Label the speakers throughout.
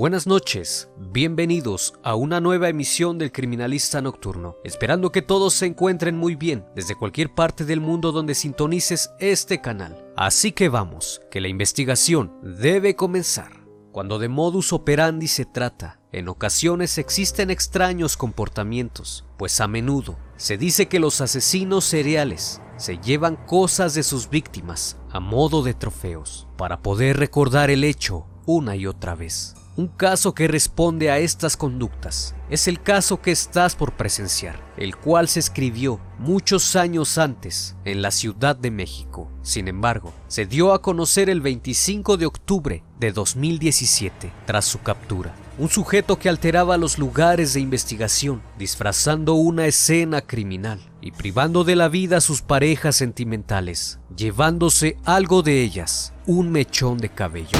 Speaker 1: Buenas noches, bienvenidos a una nueva emisión del Criminalista Nocturno, esperando que todos se encuentren muy bien desde cualquier parte del mundo donde sintonices este canal. Así que vamos, que la investigación debe comenzar. Cuando de modus operandi se trata, en ocasiones existen extraños comportamientos, pues a menudo se dice que los asesinos seriales se llevan cosas de sus víctimas a modo de trofeos para poder recordar el hecho una y otra vez. Un caso que responde a estas conductas es el caso que estás por presenciar, el cual se escribió muchos años antes en la Ciudad de México. Sin embargo, se dio a conocer el 25 de octubre de 2017 tras su captura. Un sujeto que alteraba los lugares de investigación, disfrazando una escena criminal y privando de la vida a sus parejas sentimentales, llevándose algo de ellas, un mechón de cabello.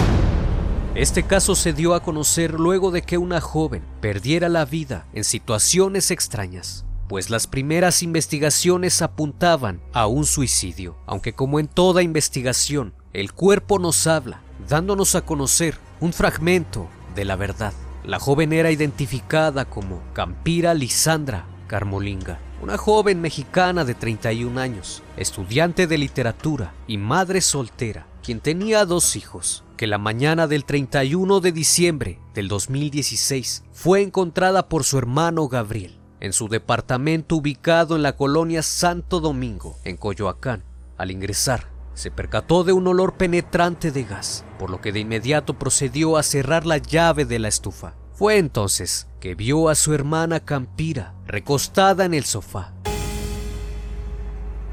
Speaker 1: Este caso se dio a conocer luego de que una joven perdiera la vida en situaciones extrañas, pues las primeras investigaciones apuntaban a un suicidio, aunque como en toda investigación, el cuerpo nos habla, dándonos a conocer un fragmento de la verdad. La joven era identificada como Campira Lisandra Carmolinga, una joven mexicana de 31 años, estudiante de literatura y madre soltera, quien tenía dos hijos, que la mañana del 31 de diciembre del 2016 fue encontrada por su hermano Gabriel en su departamento ubicado en la colonia Santo Domingo, en Coyoacán. Al ingresar, se percató de un olor penetrante de gas, por lo que de inmediato procedió a cerrar la llave de la estufa. Fue entonces que vio a su hermana Campira recostada en el sofá,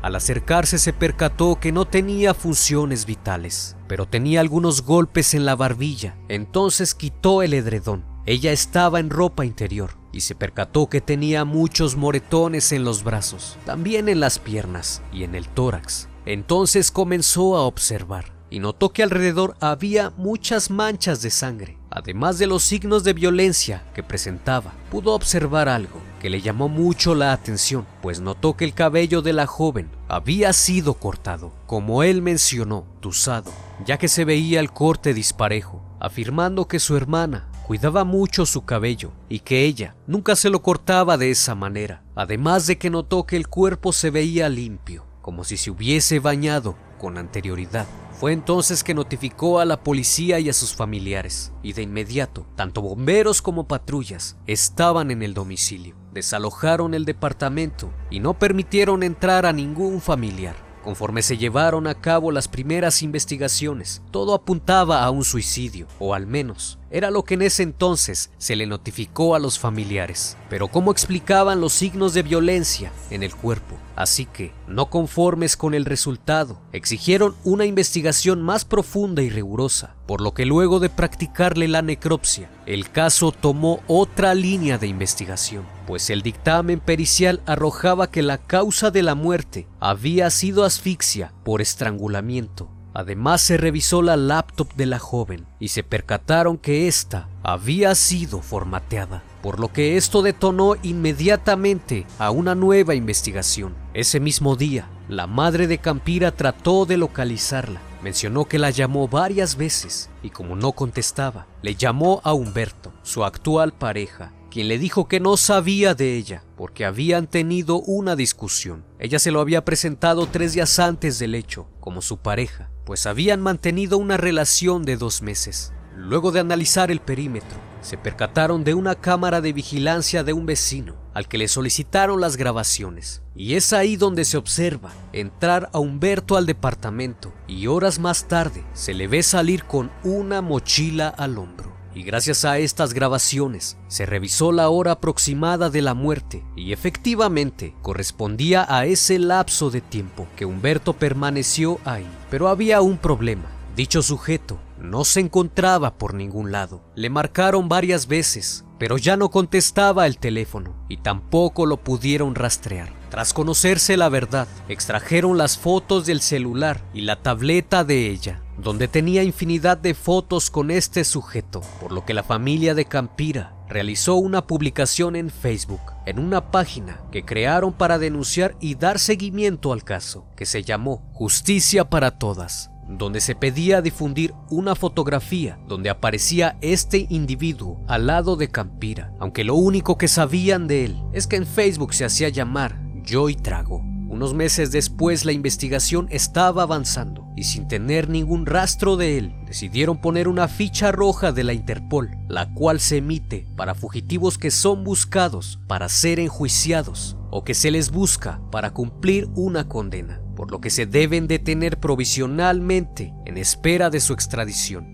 Speaker 1: al acercarse se percató que no tenía funciones vitales, pero tenía algunos golpes en la barbilla. Entonces quitó el edredón. Ella estaba en ropa interior y se percató que tenía muchos moretones en los brazos, también en las piernas y en el tórax. Entonces comenzó a observar y notó que alrededor había muchas manchas de sangre. Además de los signos de violencia que presentaba, pudo observar algo que le llamó mucho la atención, pues notó que el cabello de la joven había sido cortado, como él mencionó, tusado, ya que se veía el corte disparejo, afirmando que su hermana cuidaba mucho su cabello y que ella nunca se lo cortaba de esa manera, además de que notó que el cuerpo se veía limpio, como si se hubiese bañado con anterioridad. Fue entonces que notificó a la policía y a sus familiares, y de inmediato, tanto bomberos como patrullas estaban en el domicilio. Desalojaron el departamento y no permitieron entrar a ningún familiar. Conforme se llevaron a cabo las primeras investigaciones, todo apuntaba a un suicidio, o al menos era lo que en ese entonces se le notificó a los familiares. Pero ¿cómo explicaban los signos de violencia en el cuerpo? Así que, no conformes con el resultado, exigieron una investigación más profunda y rigurosa, por lo que luego de practicarle la necropsia, el caso tomó otra línea de investigación, pues el dictamen pericial arrojaba que la causa de la muerte había sido asfixia por estrangulamiento Además se revisó la laptop de la joven y se percataron que ésta había sido formateada, por lo que esto detonó inmediatamente a una nueva investigación. Ese mismo día, la madre de Campira trató de localizarla. Mencionó que la llamó varias veces y como no contestaba, le llamó a Humberto, su actual pareja, quien le dijo que no sabía de ella porque habían tenido una discusión. Ella se lo había presentado tres días antes del hecho, como su pareja, pues habían mantenido una relación de dos meses. Luego de analizar el perímetro, se percataron de una cámara de vigilancia de un vecino al que le solicitaron las grabaciones. Y es ahí donde se observa entrar a Humberto al departamento y horas más tarde se le ve salir con una mochila al hombro y gracias a estas grabaciones se revisó la hora aproximada de la muerte y efectivamente correspondía a ese lapso de tiempo que Humberto permaneció ahí. Pero había un problema. Dicho sujeto no se encontraba por ningún lado. Le marcaron varias veces, pero ya no contestaba el teléfono y tampoco lo pudieron rastrear. Tras conocerse la verdad, extrajeron las fotos del celular y la tableta de ella donde tenía infinidad de fotos con este sujeto, por lo que la familia de Campira realizó una publicación en Facebook, en una página que crearon para denunciar y dar seguimiento al caso, que se llamó Justicia para Todas, donde se pedía difundir una fotografía donde aparecía este individuo al lado de Campira, aunque lo único que sabían de él es que en Facebook se hacía llamar Joy Trago. Unos meses después la investigación estaba avanzando y sin tener ningún rastro de él, decidieron poner una ficha roja de la Interpol, la cual se emite para fugitivos que son buscados para ser enjuiciados o que se les busca para cumplir una condena, por lo que se deben detener provisionalmente en espera de su extradición.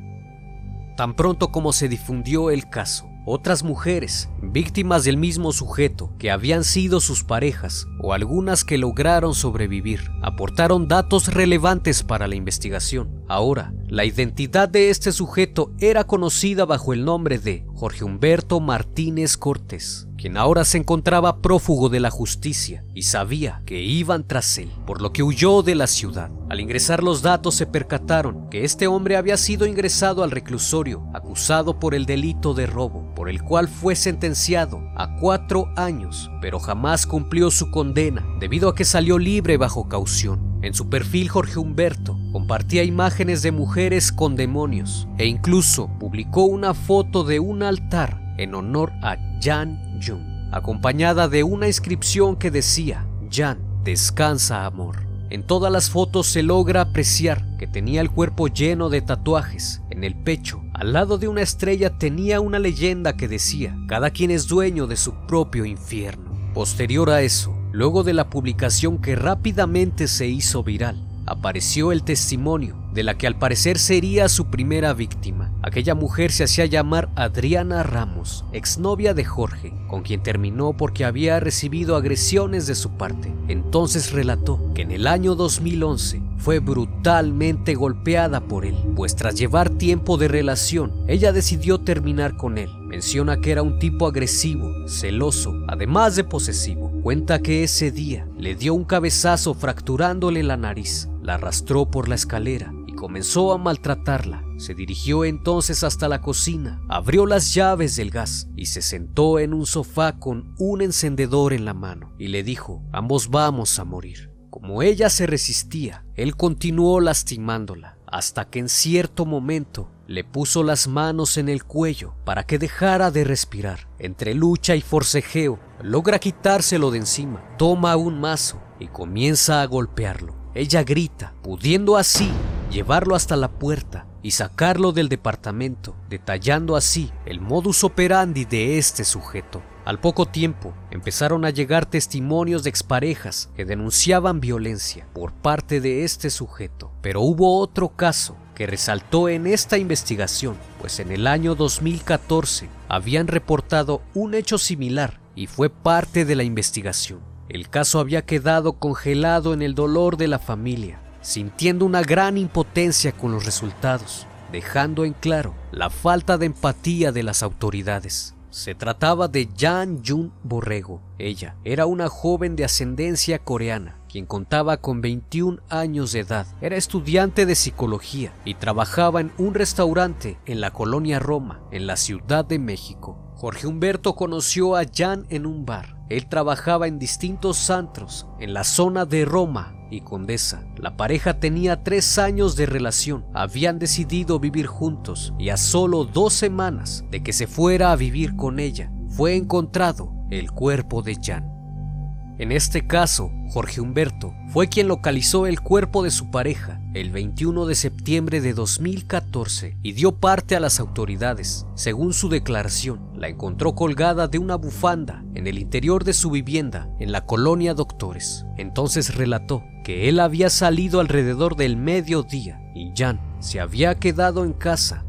Speaker 1: Tan pronto como se difundió el caso, otras mujeres, víctimas del mismo sujeto, que habían sido sus parejas o algunas que lograron sobrevivir, aportaron datos relevantes para la investigación. Ahora, la identidad de este sujeto era conocida bajo el nombre de Jorge Humberto Martínez Cortés quien ahora se encontraba prófugo de la justicia y sabía que iban tras él, por lo que huyó de la ciudad. Al ingresar los datos se percataron que este hombre había sido ingresado al reclusorio acusado por el delito de robo, por el cual fue sentenciado a cuatro años, pero jamás cumplió su condena debido a que salió libre bajo caución. En su perfil Jorge Humberto compartía imágenes de mujeres con demonios e incluso publicó una foto de un altar en honor a Jan Jung, acompañada de una inscripción que decía, Jan, descansa amor. En todas las fotos se logra apreciar que tenía el cuerpo lleno de tatuajes. En el pecho, al lado de una estrella, tenía una leyenda que decía, cada quien es dueño de su propio infierno. Posterior a eso, luego de la publicación que rápidamente se hizo viral, apareció el testimonio de la que al parecer sería su primera víctima. Aquella mujer se hacía llamar Adriana Ramos, exnovia de Jorge, con quien terminó porque había recibido agresiones de su parte. Entonces relató que en el año 2011 fue brutalmente golpeada por él, pues tras llevar tiempo de relación, ella decidió terminar con él. Menciona que era un tipo agresivo, celoso, además de posesivo. Cuenta que ese día le dio un cabezazo fracturándole la nariz, la arrastró por la escalera comenzó a maltratarla. Se dirigió entonces hasta la cocina, abrió las llaves del gas y se sentó en un sofá con un encendedor en la mano y le dijo, ambos vamos a morir. Como ella se resistía, él continuó lastimándola hasta que en cierto momento le puso las manos en el cuello para que dejara de respirar. Entre lucha y forcejeo, logra quitárselo de encima, toma un mazo y comienza a golpearlo. Ella grita, pudiendo así llevarlo hasta la puerta y sacarlo del departamento, detallando así el modus operandi de este sujeto. Al poco tiempo empezaron a llegar testimonios de exparejas que denunciaban violencia por parte de este sujeto, pero hubo otro caso que resaltó en esta investigación, pues en el año 2014 habían reportado un hecho similar y fue parte de la investigación. El caso había quedado congelado en el dolor de la familia, sintiendo una gran impotencia con los resultados, dejando en claro la falta de empatía de las autoridades. Se trataba de Jan Jun Borrego. Ella era una joven de ascendencia coreana, quien contaba con 21 años de edad. Era estudiante de psicología y trabajaba en un restaurante en la colonia Roma, en la Ciudad de México. Jorge Humberto conoció a Jan en un bar. Él trabajaba en distintos antros en la zona de Roma y Condesa. La pareja tenía tres años de relación, habían decidido vivir juntos y a solo dos semanas de que se fuera a vivir con ella, fue encontrado el cuerpo de Jan. En este caso, Jorge Humberto fue quien localizó el cuerpo de su pareja el 21 de septiembre de 2014 y dio parte a las autoridades. Según su declaración, la encontró colgada de una bufanda en el interior de su vivienda en la colonia Doctores. Entonces relató que él había salido alrededor del mediodía y Jan se había quedado en casa.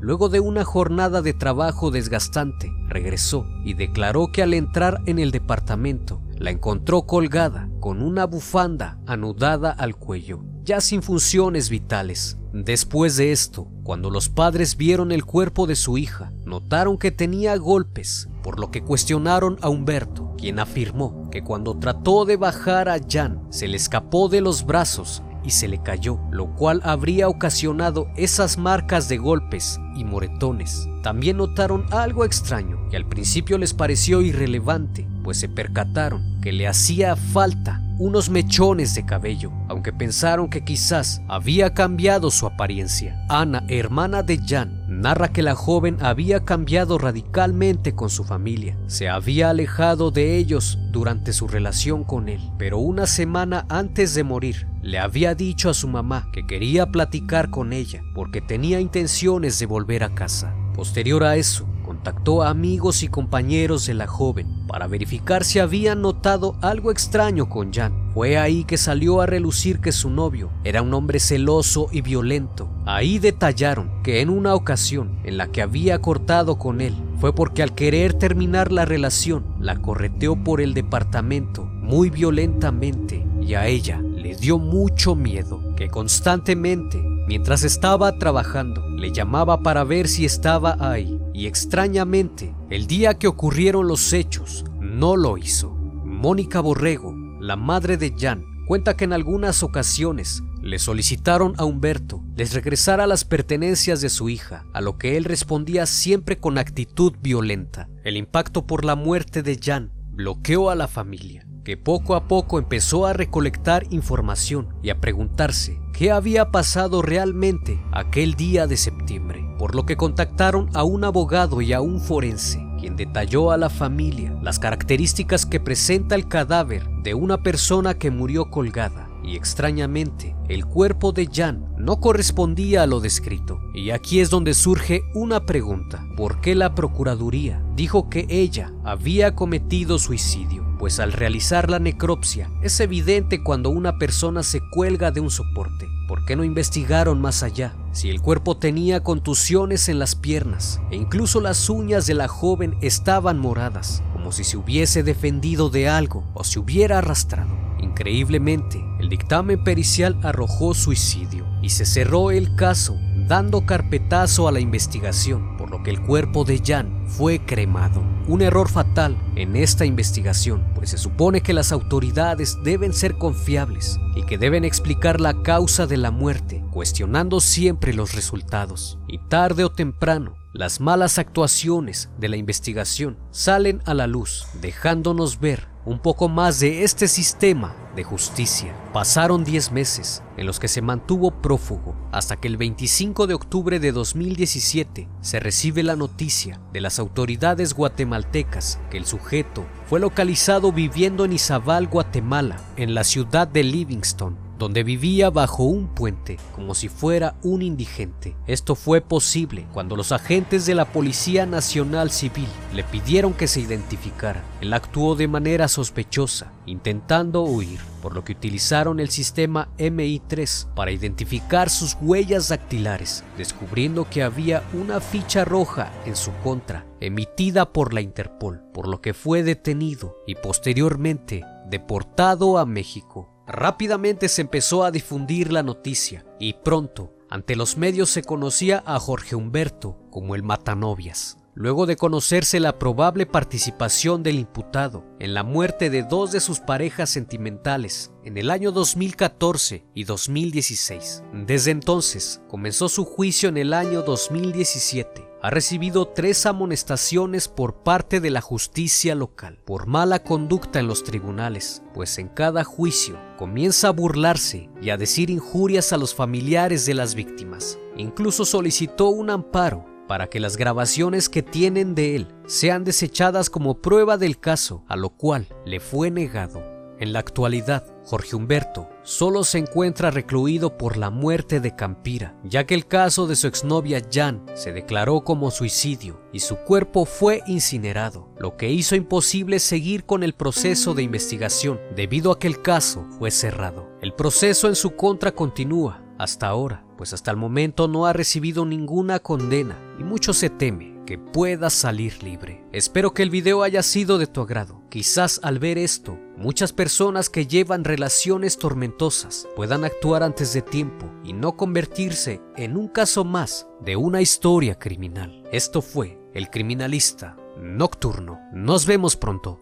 Speaker 1: Luego de una jornada de trabajo desgastante, regresó y declaró que al entrar en el departamento la encontró colgada con una bufanda anudada al cuello, ya sin funciones vitales. Después de esto, cuando los padres vieron el cuerpo de su hija, notaron que tenía golpes, por lo que cuestionaron a Humberto, quien afirmó que cuando trató de bajar a Jan se le escapó de los brazos y se le cayó, lo cual habría ocasionado esas marcas de golpes y moretones. También notaron algo extraño que al principio les pareció irrelevante, pues se percataron que le hacía falta unos mechones de cabello, aunque pensaron que quizás había cambiado su apariencia. Ana, hermana de Jan, narra que la joven había cambiado radicalmente con su familia. Se había alejado de ellos durante su relación con él, pero una semana antes de morir le había dicho a su mamá que quería platicar con ella porque tenía intenciones de volver a casa. Posterior a eso, contactó a amigos y compañeros de la joven para verificar si habían notado algo extraño con Jan. Fue ahí que salió a relucir que su novio era un hombre celoso y violento. Ahí detallaron que en una ocasión en la que había cortado con él fue porque al querer terminar la relación la correteó por el departamento muy violentamente y a ella le dio mucho miedo que constantemente Mientras estaba trabajando, le llamaba para ver si estaba ahí y extrañamente, el día que ocurrieron los hechos, no lo hizo. Mónica Borrego, la madre de Jan, cuenta que en algunas ocasiones le solicitaron a Humberto les regresara las pertenencias de su hija, a lo que él respondía siempre con actitud violenta. El impacto por la muerte de Jan bloqueó a la familia, que poco a poco empezó a recolectar información y a preguntarse qué había pasado realmente aquel día de septiembre, por lo que contactaron a un abogado y a un forense, quien detalló a la familia las características que presenta el cadáver de una persona que murió colgada. Y extrañamente, el cuerpo de Jan no correspondía a lo descrito. Y aquí es donde surge una pregunta. ¿Por qué la Procuraduría dijo que ella había cometido suicidio? Pues al realizar la necropsia es evidente cuando una persona se cuelga de un soporte. ¿Por qué no investigaron más allá? Si el cuerpo tenía contusiones en las piernas e incluso las uñas de la joven estaban moradas, como si se hubiese defendido de algo o se hubiera arrastrado. Increíblemente, el dictamen pericial arrojó suicidio y se cerró el caso dando carpetazo a la investigación, que el cuerpo de Jan fue cremado. Un error fatal en esta investigación, pues se supone que las autoridades deben ser confiables y que deben explicar la causa de la muerte, cuestionando siempre los resultados. Y tarde o temprano, las malas actuaciones de la investigación salen a la luz, dejándonos ver un poco más de este sistema de justicia. Pasaron 10 meses en los que se mantuvo prófugo hasta que el 25 de octubre de 2017 se recibe la noticia de las autoridades guatemaltecas que el sujeto fue localizado viviendo en Izabal, Guatemala, en la ciudad de Livingston, donde vivía bajo un puente como si fuera un indigente. Esto fue posible cuando los agentes de la Policía Nacional Civil le pidieron que se identificara. Él actuó de manera sospechosa, intentando huir, por lo que utilizaron el sistema MI3 para identificar sus huellas dactilares, descubriendo que había una ficha roja en su contra, emitida por la Interpol, por lo que fue detenido y posteriormente deportado a México. Rápidamente se empezó a difundir la noticia y pronto ante los medios se conocía a Jorge Humberto como el Matanovias. Luego de conocerse la probable participación del imputado en la muerte de dos de sus parejas sentimentales en el año 2014 y 2016. Desde entonces comenzó su juicio en el año 2017 ha recibido tres amonestaciones por parte de la justicia local por mala conducta en los tribunales, pues en cada juicio comienza a burlarse y a decir injurias a los familiares de las víctimas. Incluso solicitó un amparo para que las grabaciones que tienen de él sean desechadas como prueba del caso, a lo cual le fue negado. En la actualidad, Jorge Humberto solo se encuentra recluido por la muerte de Campira, ya que el caso de su exnovia Jan se declaró como suicidio y su cuerpo fue incinerado, lo que hizo imposible seguir con el proceso de investigación debido a que el caso fue cerrado. El proceso en su contra continúa hasta ahora, pues hasta el momento no ha recibido ninguna condena y mucho se teme que pueda salir libre. Espero que el video haya sido de tu agrado. Quizás al ver esto, muchas personas que llevan relaciones tormentosas puedan actuar antes de tiempo y no convertirse en un caso más de una historia criminal. Esto fue El Criminalista Nocturno. Nos vemos pronto.